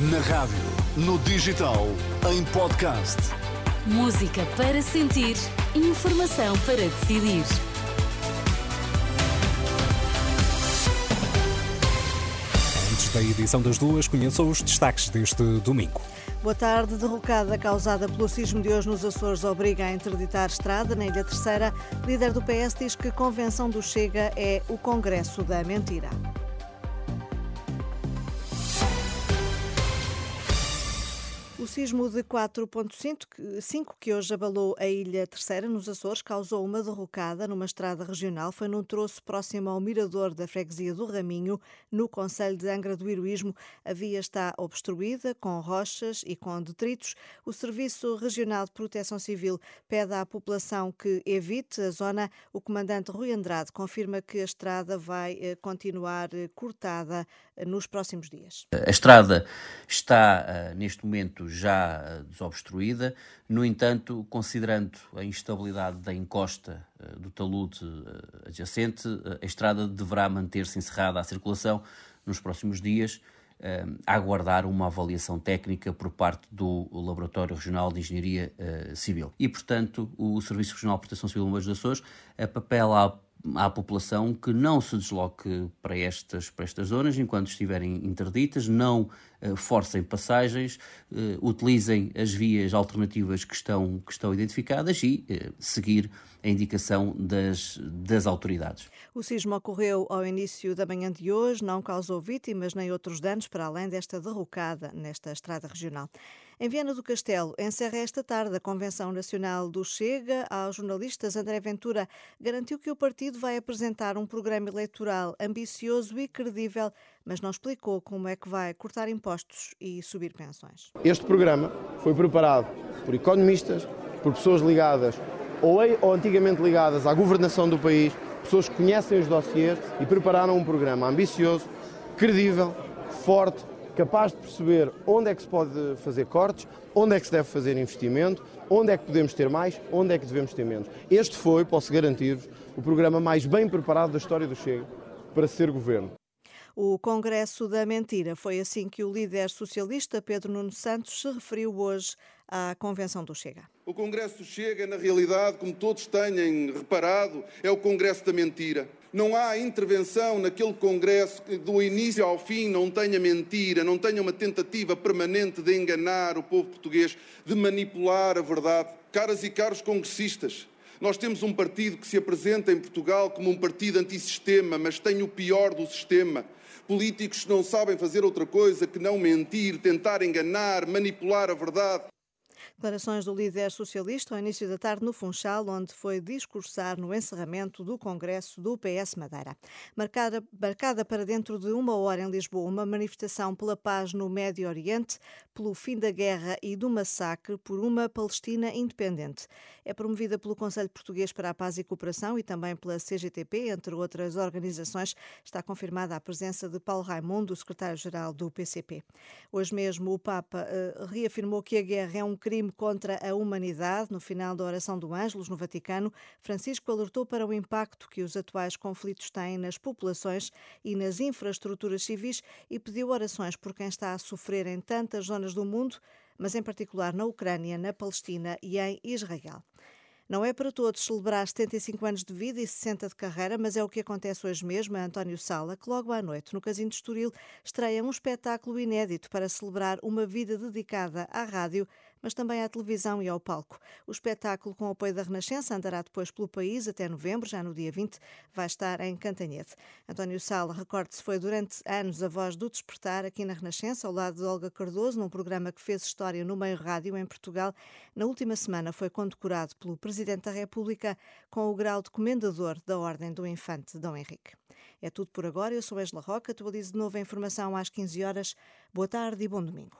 Na rádio, no digital, em podcast. Música para sentir, informação para decidir. Antes da edição das duas, conheça os destaques deste domingo. Boa tarde. Derrocada causada pelo sismo de hoje nos Açores obriga a interditar estrada na Ilha Terceira. Líder do PS diz que convenção do Chega é o Congresso da Mentira. Sismo de 4.5 que hoje abalou a Ilha Terceira, nos Açores, causou uma derrocada numa estrada regional. Foi num troço próximo ao mirador da freguesia do Raminho, no Conselho de Angra do Heroísmo. A via está obstruída com rochas e com detritos. O Serviço Regional de Proteção Civil pede à população que evite a zona. O comandante Rui Andrade confirma que a estrada vai eh, continuar eh, cortada nos próximos dias. A estrada está, neste momento, já eh, desobstruída. No entanto, considerando a instabilidade da encosta eh, do talude adjacente, a estrada deverá manter-se encerrada à circulação nos próximos dias, a aguardar uma avaliação técnica por parte do Laboratório Regional de Engenharia Civil. E, portanto, o Serviço Regional de Proteção Civil do das Açores apela à população que não se desloque para estas, para estas zonas enquanto estiverem interditas, não uh, forcem passagens, uh, utilizem as vias alternativas que estão, que estão identificadas e uh, seguir a indicação das, das autoridades. O sismo ocorreu ao início da manhã de hoje, não causou vítimas nem outros danos, para além desta derrocada nesta estrada regional. Em Viana do Castelo, encerra esta tarde a Convenção Nacional do Chega. Aos jornalistas, André Ventura garantiu que o partido vai apresentar um programa eleitoral ambicioso e credível, mas não explicou como é que vai cortar impostos e subir pensões. Este programa foi preparado por economistas, por pessoas ligadas ou, ou antigamente ligadas à governação do país, pessoas que conhecem os dossiers e prepararam um programa ambicioso, credível, forte, capaz de perceber onde é que se pode fazer cortes, onde é que se deve fazer investimento, onde é que podemos ter mais, onde é que devemos ter menos. Este foi, posso garantir-vos, o programa mais bem preparado da história do Chega para ser governo. O Congresso da Mentira foi assim que o líder socialista Pedro Nuno Santos se referiu hoje à Convenção do Chega. O Congresso do Chega, na realidade, como todos tenham reparado, é o Congresso da Mentira. Não há intervenção naquele Congresso que, do início ao fim, não tenha mentira, não tenha uma tentativa permanente de enganar o povo português, de manipular a verdade. Caras e caros congressistas, nós temos um partido que se apresenta em Portugal como um partido antissistema, mas tem o pior do sistema políticos não sabem fazer outra coisa que não mentir, tentar enganar, manipular a verdade. Declarações do líder socialista ao início da tarde no Funchal, onde foi discursar no encerramento do Congresso do PS Madeira. Marcada, marcada para dentro de uma hora em Lisboa, uma manifestação pela paz no Médio Oriente, pelo fim da guerra e do massacre por uma Palestina independente. É promovida pelo Conselho Português para a Paz e Cooperação e também pela CGTP, entre outras organizações. Está confirmada a presença de Paulo Raimundo, secretário-geral do PCP. Hoje mesmo, o Papa uh, reafirmou que a guerra é um crime crime contra a humanidade. No final da oração do Ângelos, no Vaticano, Francisco alertou para o impacto que os atuais conflitos têm nas populações e nas infraestruturas civis e pediu orações por quem está a sofrer em tantas zonas do mundo, mas em particular na Ucrânia, na Palestina e em Israel. Não é para todos celebrar 75 anos de vida e 60 de carreira, mas é o que acontece hoje mesmo a António Sala, que logo à noite, no Casino de Estoril, estreia um espetáculo inédito para celebrar uma vida dedicada à rádio mas também à televisão e ao palco. O espetáculo, com o apoio da Renascença, andará depois pelo país até novembro, já no dia 20, vai estar em Cantanhete. António Sala, recorde-se, foi durante anos a voz do despertar aqui na Renascença, ao lado de Olga Cardoso, num programa que fez história no meio rádio em Portugal. Na última semana foi condecorado pelo Presidente da República com o grau de Comendador da Ordem do Infante Dom Henrique. É tudo por agora. Eu sou Angela Roca. Atualizo de novo a informação às 15 horas. Boa tarde e bom domingo.